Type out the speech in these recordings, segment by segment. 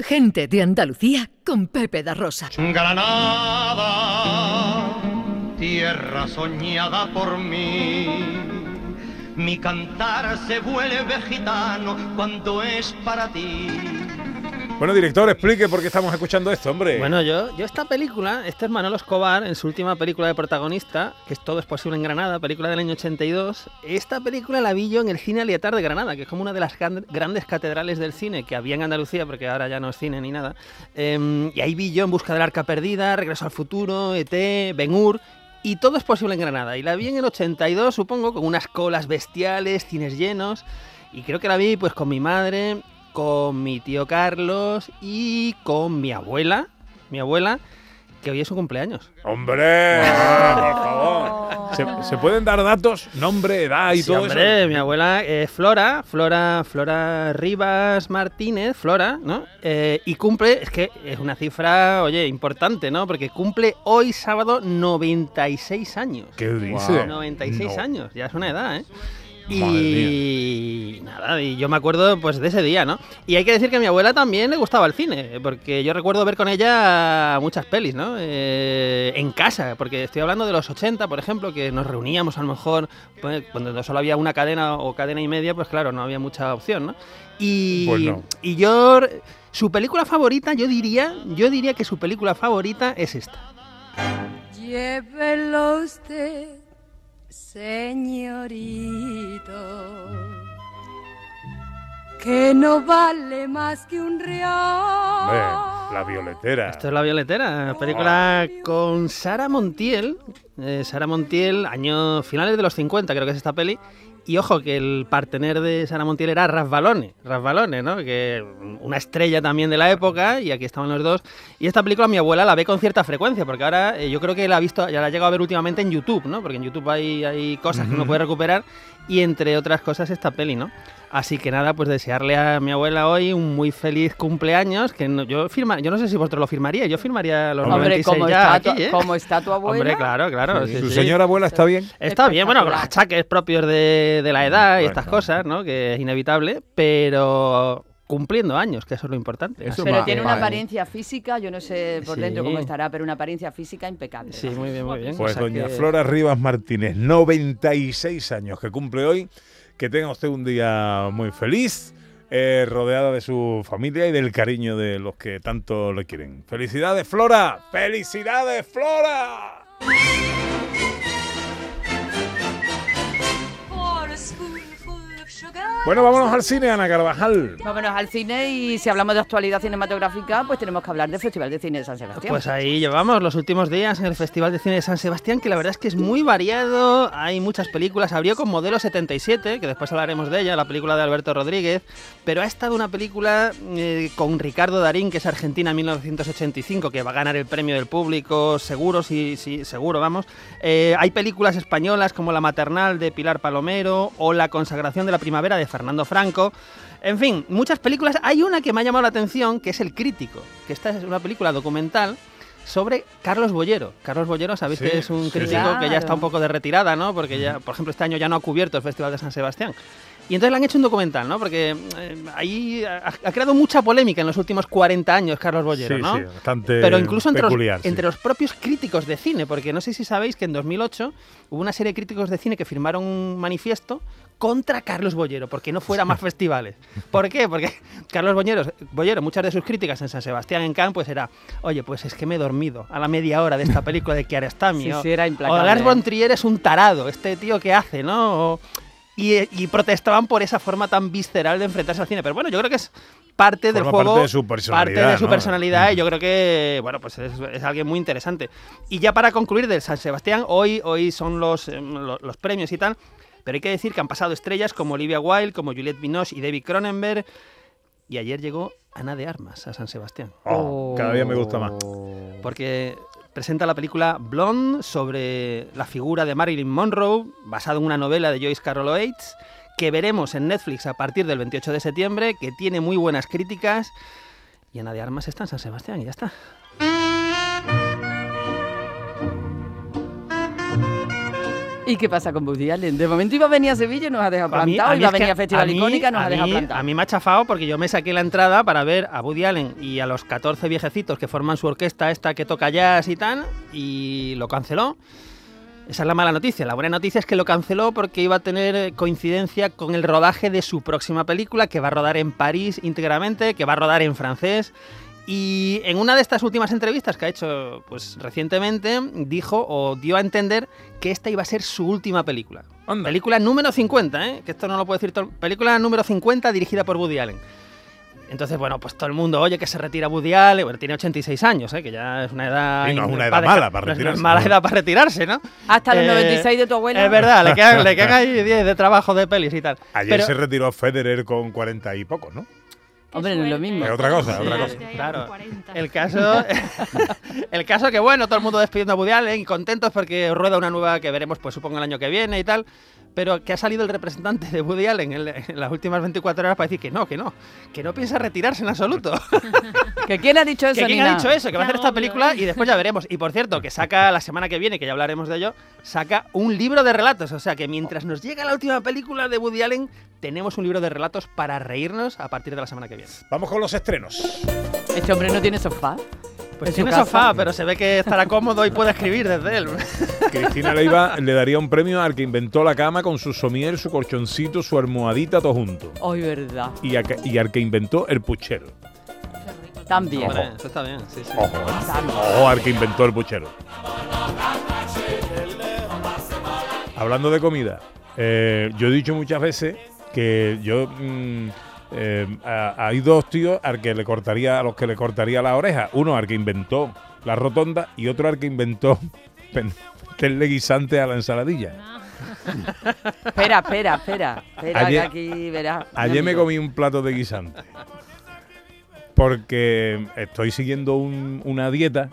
Gente de Andalucía con Pepe da Rosa. Granada, tierra soñada por mí. Mi cantar se vuelve gitano cuando es para ti. Bueno, director, explique por qué estamos escuchando esto, hombre. Bueno, yo, yo esta película, este es Manolo Escobar en su última película de protagonista, que es Todo es posible en Granada, película del año 82. Esta película la vi yo en el cine Aliatar de Granada, que es como una de las grandes catedrales del cine que había en Andalucía, porque ahora ya no es cine ni nada. Em, y ahí vi yo En busca del arca perdida, Regreso al futuro, ET, Ben Hur, y todo es posible en Granada. Y la vi en el 82, supongo, con unas colas bestiales, cines llenos. Y creo que la vi pues con mi madre con mi tío Carlos y con mi abuela, mi abuela, que hoy es su cumpleaños. ¡Hombre! por favor. ¿Se, pueden dar datos? Nombre, edad y todo hombre, eso? mi abuela es Flora, Flora, Flora Rivas Martínez, Flora, ¿no? Eh, y cumple, es que es una cifra, oye, importante, ¿no? Porque cumple hoy sábado 96 años. ¿Qué dice? 96 años, ya es una edad, ¿eh? Y nada, y yo me acuerdo pues de ese día, ¿no? Y hay que decir que a mi abuela también le gustaba el cine, porque yo recuerdo ver con ella muchas pelis, ¿no? Eh, en casa, porque estoy hablando de los 80, por ejemplo, que nos reuníamos a lo mejor, pues, cuando solo había una cadena o cadena y media, pues claro, no había mucha opción, ¿no? Y, pues y yo, su película favorita, yo diría, yo diría que su película favorita es esta. Llévelo usted señorito, que no vale más que un real. La violetera. Esto es La Violetera, película con Sara Montiel. Eh, Sara Montiel, años finales de los 50, creo que es esta peli. Y ojo, que el partener de Sara Montiel era Rasbalone, Rasbalone, ¿no? Que una estrella también de la época, y aquí estaban los dos. Y esta película mi abuela la ve con cierta frecuencia, porque ahora eh, yo creo que la ha visto, ya la ha llegado a ver últimamente en YouTube, ¿no? Porque en YouTube hay, hay cosas que uno puede recuperar, y entre otras cosas esta peli, ¿no? Así que nada, pues desearle a mi abuela hoy un muy feliz cumpleaños, que yo firma, yo no sé si vosotros lo firmaría, yo firmaría los Hombre, 96 ¿cómo ya está, aquí, ¿eh? ¿cómo está tu abuela? Hombre, claro, claro. ¿Su señora abuela está bien? Está bien, bueno, con los achaques propios de, de la edad y estas cosas, ¿no? Que es inevitable, pero cumpliendo años, que eso es lo importante. Eso Pero va- tiene una apariencia física, yo no sé por Sí. dentro cómo estará, pero una apariencia física impecable. Sí, muy bien, muy bien. Pues O sea doña que- Flora Rivas Martínez, 96 años que cumple hoy. Que tenga usted un día muy feliz, eh, rodeada de su familia y del cariño de los que tanto le quieren. ¡Felicidades, Flora! ¡Felicidades, Flora! Bueno, vámonos al cine, Ana Carvajal. Vámonos al cine y si hablamos de actualidad cinematográfica, pues tenemos que hablar del Festival de Cine de San Sebastián. Pues ahí llevamos los últimos días en el Festival de Cine de San Sebastián, que la verdad es que es muy variado, hay muchas películas, abrió con Modelo 77, que después hablaremos de ella, la película de Alberto Rodríguez, pero ha estado una película eh, con Ricardo Darín, que es Argentina en 1985, que va a ganar el premio del público, seguro, sí, sí, seguro, vamos. Eh, hay películas españolas como La Maternal de Pilar Palomero o La Consagración de la Primavera de Fernando Franco. En fin, muchas películas. Hay una que me ha llamado la atención, que es El Crítico, que esta es una película documental sobre Carlos Bollero. Carlos Bollero, sabéis Sí, que es un sí, crítico sí. que ya está un poco de retirada, ¿no? Porque ya, por ejemplo, este año ya no ha cubierto el Festival de San Sebastián. Y entonces le han hecho un documental, ¿no? Porque eh, ahí ha, ha creado mucha polémica en los últimos 40 años Carlos Bollero, Sí, ¿no? sí, bastante Pero incluso entre, peculiar, los, sí. entre los propios críticos de cine, porque no sé si sabéis que en 2008 hubo una serie de críticos de cine que firmaron un manifiesto contra Carlos Bollero, porque no fuera más festivales. ¿Por qué? Porque Carlos Bollero, Bollero, muchas de sus críticas en San Sebastián en Cannes, pues era, oye, pues es que me he dormido a la media hora de esta película de Kiarostami. Sí, o- sí, era o. Lars von Trier es un tarado, este tío que hace, ¿no? O- y, y protestaban por esa forma tan visceral de enfrentarse al cine. Pero bueno, yo creo que es parte del juego. parte de su personalidad, parte de su ¿no? personalidad y yo creo que, bueno, pues es, es alguien muy interesante. Y ya para concluir del San Sebastián, hoy, hoy son los, eh, lo- los premios y tal. Pero hay que decir que han pasado estrellas como Olivia Wilde, como Juliette Binoche y David Cronenberg. Y ayer llegó Ana de Armas a San Sebastián. Oh, cada día me gusta más. Porque presenta la película Blonde sobre la figura de Marilyn Monroe, basada en una novela de Joyce Carol Oates, que veremos en Netflix a partir del 28 de septiembre, que tiene muy buenas críticas. Y Ana de Armas está en San Sebastián y ya está. ¿Y qué pasa con Woody Allen? De momento iba a venir a Sevilla y nos ha dejado A mí- plantado. mí Iba a venir a Festival mí- Icónica y nos ha dejado plantado. A mí me ha chafado porque yo me saqué la entrada para ver a Woody Allen y a los 14 viejecitos que forman su orquesta esta que toca jazz y tal, y lo canceló. Esa es la mala noticia. La buena noticia es que lo canceló porque iba a tener coincidencia con el rodaje de su próxima película, que va a rodar en París íntegramente, que va a rodar en francés. Y en una de estas últimas entrevistas que ha hecho pues recientemente, dijo o dio a entender que esta iba a ser su última película. Anda. Película número 50, ¿eh? que esto no lo puedo decir todo. Película número 50 dirigida por Woody Allen. Entonces, bueno, pues todo el mundo, oye, que se retira Woody Allen, bueno, tiene 86 años, ¿eh? que ya es una edad... Sí, no es una edad para mala para no es una retirarse, mala ¿no? edad para retirarse, ¿no? Hasta los Eh, 96 de tu abuela. Es verdad, le quedan, le quedan ahí 10 de trabajo de pelis y tal. Ayer Pero- se retiró Federer con 40 y pocos, ¿no? Hombre, no es lo mismo. Es otra cosa, Sí, otra cosa. Claro. El caso, el caso que bueno, todo el mundo despidiendo a Woody Allen y contentos porque rueda una nueva que veremos, pues supongo el año que viene y tal. Pero que ha salido el representante de Woody Allen en, en las últimas 24 horas para decir que no, que no, que no piensa retirarse en absoluto. ¿Que quién ha dicho eso, que quién Nina? ha dicho eso, que va a hacer esta película y después ya veremos. Y por cierto, que saca la semana que viene, que ya hablaremos de ello, saca un libro de relatos. O sea que mientras nos llega la última película de Woody Allen, tenemos un libro de relatos para reírnos a partir de la semana que viene. Vamos con los estrenos. Este hombre no tiene sofá. Pues tiene casa. sofá, pero se ve que estará cómodo y puede escribir desde él. Cristina Leiva le daría un premio al que inventó la cama con su somier, su colchoncito, su almohadita, todo junto. Ay, verdad. Y, a que- y al que inventó el puchero. También. Eso está bien, sí, sí. Ojo, ¿eh? Ojo al que inventó el puchero. Hablando de comida, eh, yo he dicho muchas veces que yo mm, eh, a- hay dos tíos al que le cortaría, a los que le cortaría la oreja. Uno al que inventó la rotonda y otro al que inventó pen- meterle guisante a la ensaladilla. Espera, espera, espera. Espera, Ayer- que aquí verás. Ayer me comí un plato de guisante. Porque estoy siguiendo un- una dieta.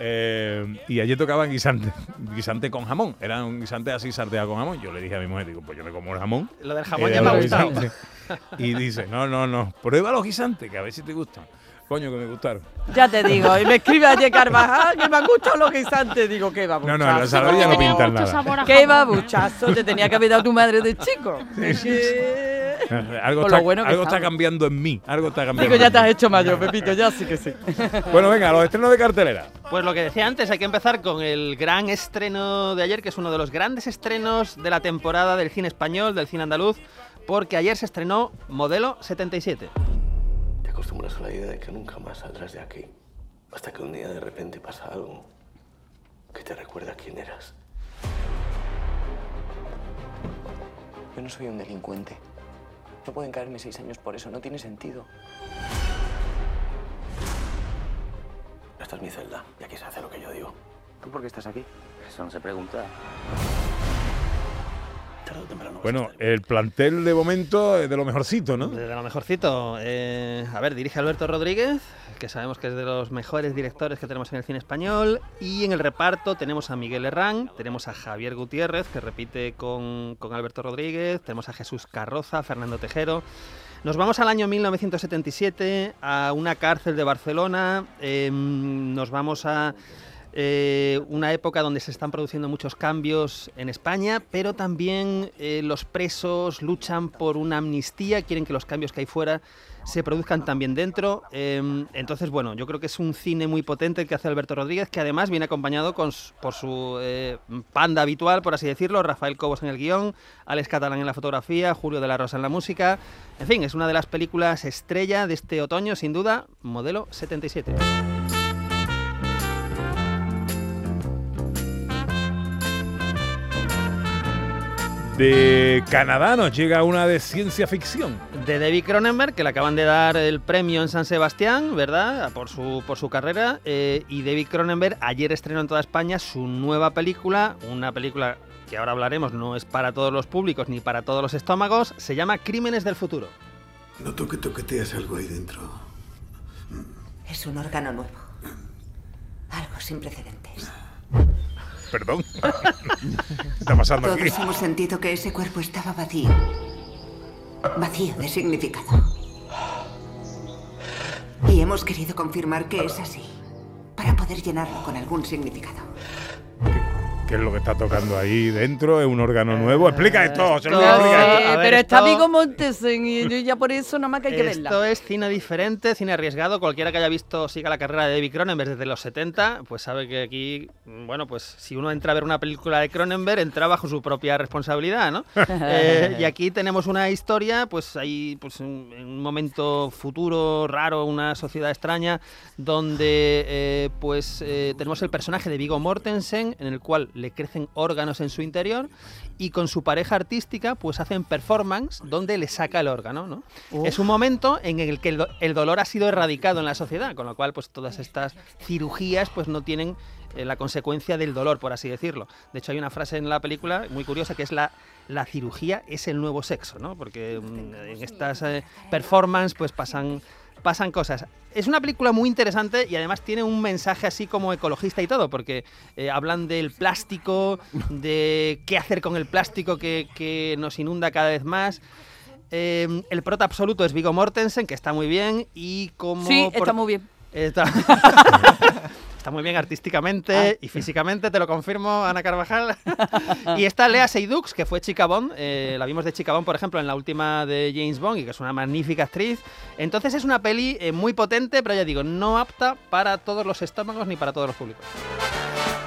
eh, y ayer tocaban guisante, guisante con jamón. Era un guisante así salteado con jamón. Yo le dije a mi mujer, digo, pues yo me como el jamón. Lo del jamón eh, ya me ha gustado. Y dice, no, no, no, prueba los guisantes, que a ver si te gustan. Coño, que me gustaron. Ya te digo, y me escribe ayer Carvajal que me han gustado los guisantes. Digo, qué No, babuchazo. no, en la ensaladilla no Tenía pintan nada. Qué babuchazo te tenía que haber dado tu madre de chico. Es que- Algo, está, bueno algo está cambiando en mí. Algo está cambiando. Digo, ya te has hecho mayor, Pepito, ya sí que sí. Bueno, venga, los estrenos de cartelera. Pues lo que decía antes, hay que empezar con el gran estreno de ayer, que es uno de los grandes estrenos de la temporada del cine español, del cine andaluz, porque ayer se estrenó Modelo 77. Te acostumbras a la idea de que nunca más saldrás de aquí. Hasta que un día de repente pasa algo que te recuerda quién eras. Yo no soy un delincuente. No pueden caerme seis años por eso, no tiene sentido. Esta es mi celda y aquí se hace lo que yo digo. ¿Tú por qué estás aquí? Eso no se pregunta. Tarde o temprano vas a Bueno, el plantel de momento es de lo mejorcito, ¿no? De lo mejorcito. eh, a ver, dirige Alberto Rodríguez, que sabemos que es de los mejores directores que tenemos en el cine español. Y en el reparto tenemos a Miguel Herrán, tenemos a Javier Gutiérrez, que repite con, con Alberto Rodríguez, tenemos a Jesús Carroza, Fernando Tejero. Nos vamos al año 1977, a una cárcel de Barcelona, em, nos vamos a eh, una época donde se están produciendo muchos cambios en España, pero también eh, los presos luchan por una amnistía, quieren que los cambios que hay fuera se produzcan también dentro. Em, entonces, bueno, yo creo que es un cine muy potente el que hace Alberto Rodríguez, que además viene acompañado por su eh, panda habitual, por así decirlo, Rafael Cobos en el guion, Alex Catalán en la fotografía, Julio de la Rosa en la música. En fin, es una de las películas estrella de este otoño, sin duda, modelo 77. De Canadá nos llega una de ciencia ficción. de David Cronenberg, que le acaban de dar el premio en San Sebastián, ¿verdad? Por su, por su carrera. eh, y David Cronenberg ayer estrenó en toda España su nueva película, una película que ahora hablaremos, no es para todos los públicos ni para todos los estómagos, se llama Crímenes del Futuro. Noto que toqueteas algo ahí dentro. Es un órgano nuevo. Algo sin precedentes. Perdón. ¿Qué está pasando aquí? Todos hemos sentido que ese cuerpo estaba vacío. Vacío de significado. Y hemos querido confirmar que es así. Para poder llenarlo con algún significado. ¿Qué es lo que está tocando ahí dentro? ¿Es un órgano nuevo? Explica esto, José Luis, esto- explica esto. A ver, pero está esto- Vigo Mortensen y yo ya por eso nada más que hay que Esto verla. es cine diferente, cine arriesgado. Cualquiera que haya visto, siga la carrera de David Cronenberg desde los 70, pues sabe que aquí, bueno, pues si uno entra a ver una película de Cronenberg, entra bajo su propia responsabilidad, ¿no? Eh, y aquí tenemos una historia, pues ahí, pues en en un momento futuro, raro, una sociedad extraña, donde, eh, pues eh, tenemos el personaje de Vigo Mortensen, en el cual le crecen órganos en su interior y con su pareja artística pues hacen performance donde le saca el órgano, ¿no? Es un momento en el que el, do- el dolor ha sido erradicado en la sociedad, con lo cual pues todas estas cirugías pues no tienen eh, la consecuencia del dolor, por así decirlo. De hecho hay una frase en la película muy curiosa que es la la cirugía es el nuevo sexo, ¿no? Porque mm, en estas eh, performance pues pasan pasan cosas. Es una película muy interesante y además tiene un mensaje así como ecologista y todo, porque eh, hablan del plástico, de qué hacer con el plástico que, que nos inunda cada vez más. Eh, el prota absoluto es Vigo Mortensen, que está muy bien, y como... Sí, por- está muy bien. Está, está muy bien artísticamente y físicamente, te lo confirmo, Ana Carvajal. y está Lea Seydoux, que fue Chica Bond. eh, la vimos de Chica Bond, por ejemplo, en la última de James Bond, y que es una magnífica actriz. Entonces es una peli eh, muy potente, pero ya digo, no apta para todos los estómagos ni para todos los públicos.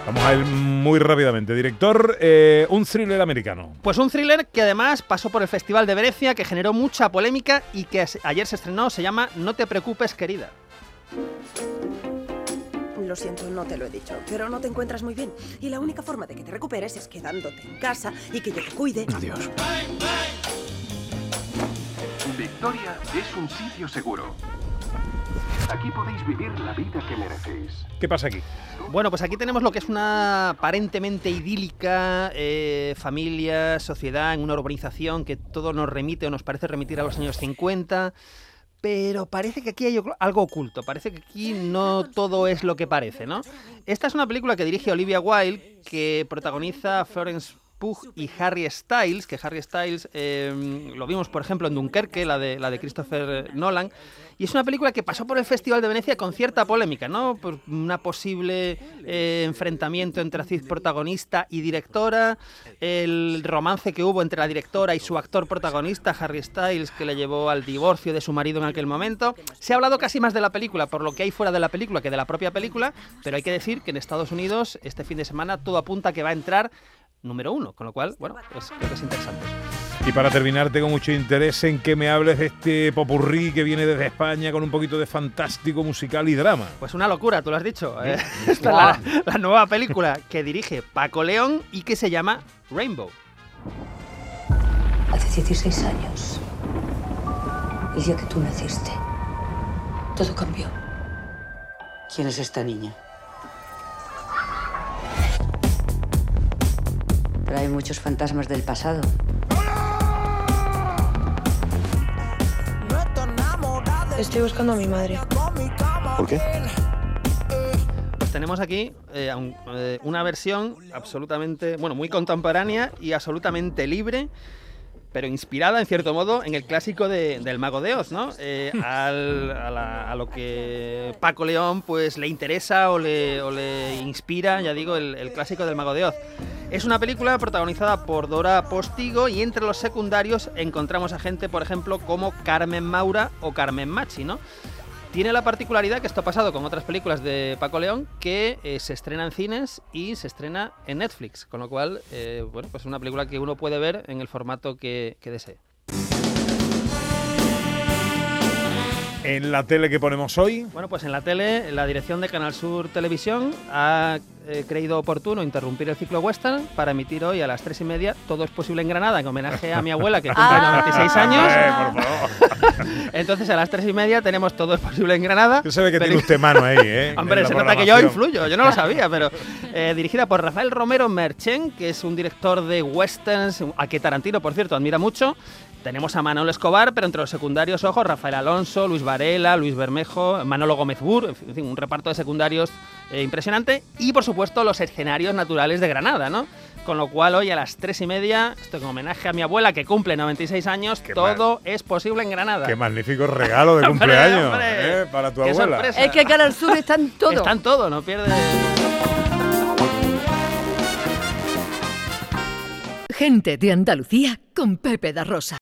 Vamos a ir muy rápidamente. Director, eh, un thriller americano. Pues un thriller que además pasó por el Festival de Venecia, que generó mucha polémica y que ayer se estrenó, se llama No te preocupes, querida. Lo siento, no te lo he dicho, pero no te encuentras muy bien. Y la única forma de que te recuperes es quedándote en casa y que yo te cuide. Adiós. Victoria es un sitio seguro. Aquí podéis vivir la vida que merecéis. ¿Qué pasa aquí? Bueno, pues aquí tenemos lo que es una aparentemente idílica eh, familia, sociedad, en una urbanización que todo nos remite o nos parece remitir a los años 50. Pero parece que aquí hay algo oculto, parece que aquí no todo es lo que parece, ¿no? Esta es una película que dirige Olivia Wilde, que protagoniza Florence Pugh y Harry Styles, que Harry Styles eh, lo vimos, por ejemplo, en Dunkerque, la de, la de Christopher Nolan, y es una película que pasó por el Festival de Venecia con cierta polémica, ¿no? Por una posible eh, enfrentamiento entre actriz protagonista y directora, el romance que hubo entre la directora y su actor protagonista, Harry Styles, que le llevó al divorcio de su marido en aquel momento. Se ha hablado casi más de la película por lo que hay fuera de la película que de la propia película, pero hay que decir que en Estados Unidos este fin de semana todo apunta a que va a entrar número uno, con lo cual, bueno, pues creo que es interesante. Y para terminar, tengo mucho interés en que me hables de este popurrí que viene desde España con un poquito de fantástico musical y drama. Pues una locura, tú lo has dicho. eh. Esta es la, la nueva película que dirige Paco León y que se llama Rainbow. Hace 16 años, el día que tú naciste, todo cambió. ¿Quién es esta niña? Pero hay muchos fantasmas del pasado. Estoy buscando a mi madre. ¿Por qué? Pues tenemos aquí eh, un- eh, una versión absolutamente, bueno, muy contemporánea y absolutamente libre, pero inspirada en cierto modo en el clásico de- del Mago de Oz, ¿no? Eh, al- a, la- a lo que Paco León pues le interesa o le, o le inspira, ya digo, el, el clásico del Mago de Oz. Es una película protagonizada por Dora Postigo y entre los secundarios encontramos a gente, por ejemplo, como Carmen Maura o Carmen Machi, ¿no? Tiene la particularidad que esto ha pasado con otras películas de Paco León que eh, se estrena en cines y se estrena en Netflix, con lo cual, eh, bueno, pues es una película que uno puede ver en el formato que, que desee. En la tele que ponemos hoy, Bueno, pues en la tele, la dirección de Canal Sur Televisión ha eh, creído oportuno interrumpir el ciclo western para emitir hoy a las tres y media Todo es posible en Granada, en homenaje a mi abuela que cumple Ah. 96 años. Eh, por favor. Entonces a las tres y media tenemos Todo es posible en Granada. Yo sabe que tiene usted mano ahí, ¿eh? Hombre, se nota que yo influyo, yo no lo sabía, pero eh, dirigida por Rafael Romero Merchen, que es un director de westerns, a que Tarantino, por cierto, admira mucho. Tenemos a Manolo Escobar, pero entre los secundarios, ojo, Rafael Alonso, Luis Varela, Luis Bermejo, Manolo Gómez Bur, en fin, un reparto de secundarios eh, impresionante. Y, por supuesto, los escenarios naturales de Granada, ¿no? Con lo cual, hoy a las tres y media, esto en homenaje a mi abuela, que cumple 96 años, todo es posible en Granada. Qué magnífico regalo de cumpleaños hombre. ¿eh? para tu Qué abuela. sorpresa. Es que Canal Sur está en todo. Está en todo, no pierde... Gente de Andalucía con Pepe da Rosa.